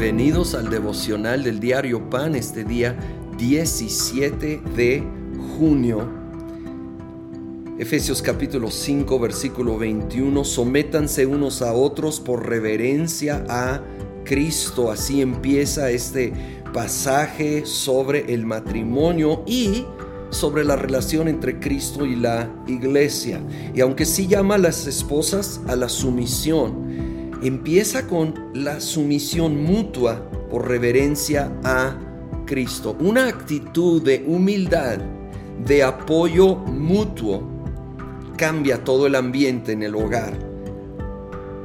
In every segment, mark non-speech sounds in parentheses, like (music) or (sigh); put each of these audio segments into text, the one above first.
Bienvenidos al devocional del diario Pan este día 17 de junio. Efesios capítulo 5 versículo 21. Sométanse unos a otros por reverencia a Cristo. Así empieza este pasaje sobre el matrimonio y sobre la relación entre Cristo y la iglesia. Y aunque sí llama a las esposas a la sumisión, empieza con la sumisión mutua por reverencia a Cristo. Una actitud de humildad, de apoyo mutuo, cambia todo el ambiente en el hogar.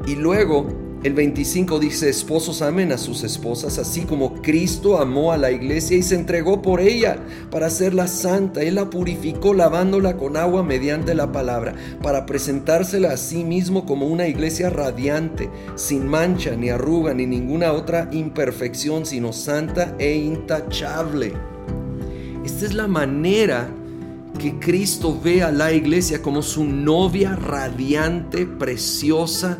Y luego el 25 dice, esposos amen a sus esposas, así como Cristo amó a la iglesia y se entregó por ella para hacerla santa. Él la purificó lavándola con agua mediante la palabra, para presentársela a sí mismo como una iglesia radiante, sin mancha, ni arruga, ni ninguna otra imperfección, sino santa e intachable. Esta es la manera que Cristo ve a la iglesia como su novia radiante, preciosa,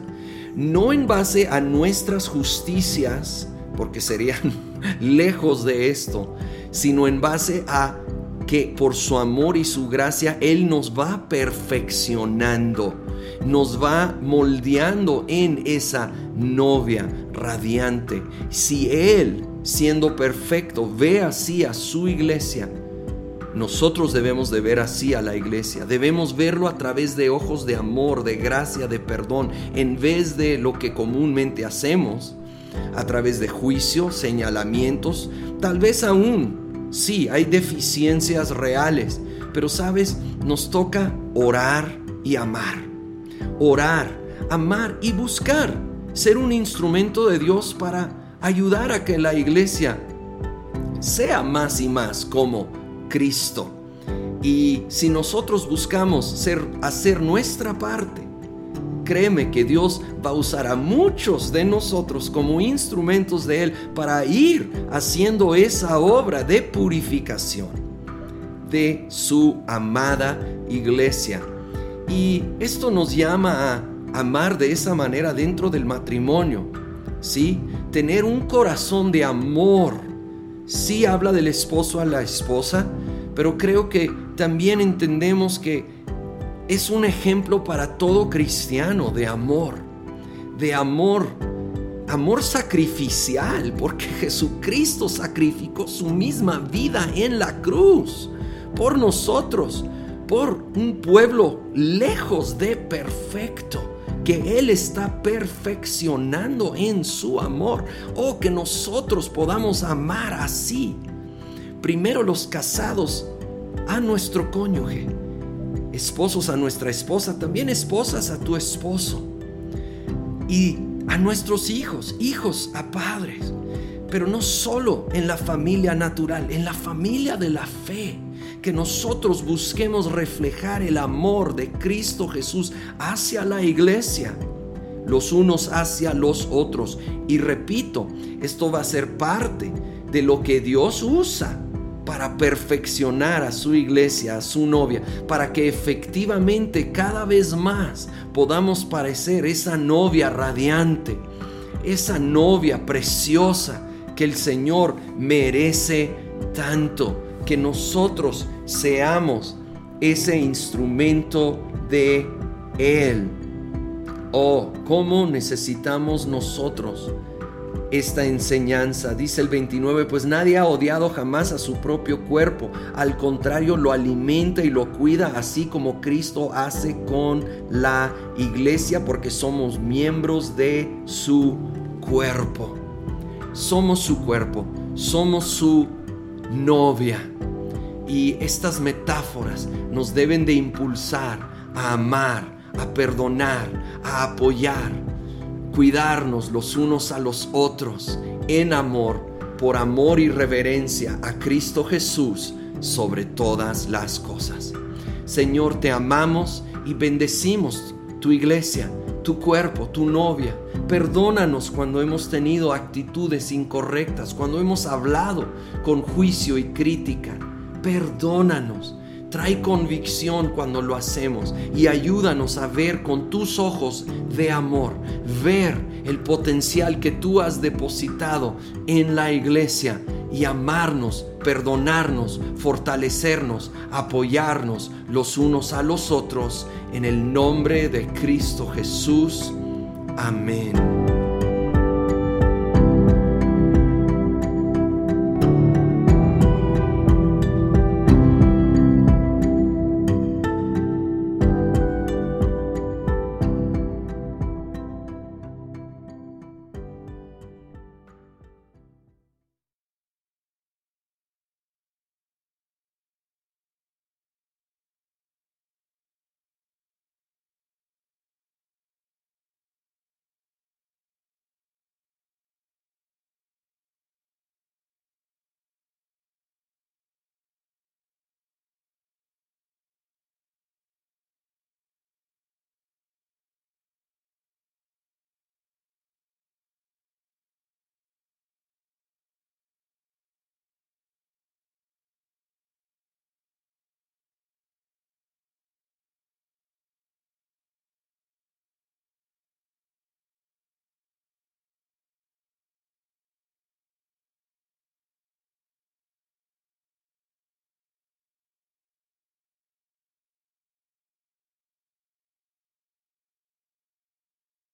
no en base a nuestras justicias, porque serían (laughs) lejos de esto, sino en base a que por su amor y su gracia Él nos va perfeccionando, nos va moldeando en esa novia radiante. Si Él, siendo perfecto, ve así a su iglesia, nosotros debemos de ver así a la iglesia, debemos verlo a través de ojos de amor, de gracia, de perdón, en vez de lo que comúnmente hacemos, a través de juicio, señalamientos, tal vez aún, sí, hay deficiencias reales, pero sabes, nos toca orar y amar, orar, amar y buscar ser un instrumento de Dios para ayudar a que la iglesia sea más y más como Cristo. Y si nosotros buscamos ser, hacer nuestra parte, créeme que Dios va a usar a muchos de nosotros como instrumentos de Él para ir haciendo esa obra de purificación de su amada iglesia. Y esto nos llama a amar de esa manera dentro del matrimonio, ¿sí? Tener un corazón de amor. Sí habla del esposo a la esposa, pero creo que también entendemos que es un ejemplo para todo cristiano de amor, de amor, amor sacrificial, porque (laughs) Jesucristo sacrificó su misma vida en la cruz por nosotros, por un pueblo lejos de perfecto que Él está perfeccionando en su amor. O oh, que nosotros podamos amar así primero los casados a nuestro cónyuge, esposos a nuestra esposa, también esposas a tu esposo, y a nuestros hijos, hijos a padres, pero no solo en la familia natural, en la familia de la fe, que nosotros busquemos reflejar el amor de Cristo Jesús hacia la iglesia los unos hacia los otros. Y repito, esto va a ser parte de lo que Dios usa para perfeccionar a su iglesia, a su novia, para que efectivamente cada vez más podamos parecer esa novia radiante, esa novia preciosa que el Señor merece tanto, que nosotros seamos ese instrumento de Él. Oh, cómo necesitamos nosotros esta enseñanza. Dice el 29, pues nadie ha odiado jamás a su propio cuerpo, al contrario lo alimenta y lo cuida así como Cristo hace con la iglesia porque somos miembros de su cuerpo. Somos su cuerpo, somos su novia. Y estas metáforas nos deben de impulsar a amar, a perdonar, a apoyar, cuidarnos los unos a los otros en amor, por amor y reverencia a Cristo Jesús sobre todas las cosas. Señor, te amamos y bendecimos tu iglesia, tu cuerpo, tu novia. Perdónanos cuando hemos tenido actitudes incorrectas, cuando hemos hablado con juicio y crítica. Perdónanos trae convicción cuando lo hacemos y ayúdanos a ver con tus ojos de amor, ver el potencial que tú has depositado en la iglesia y amarnos, perdonarnos, fortalecernos, apoyarnos los unos a los otros en el nombre de Cristo Jesús. Amén.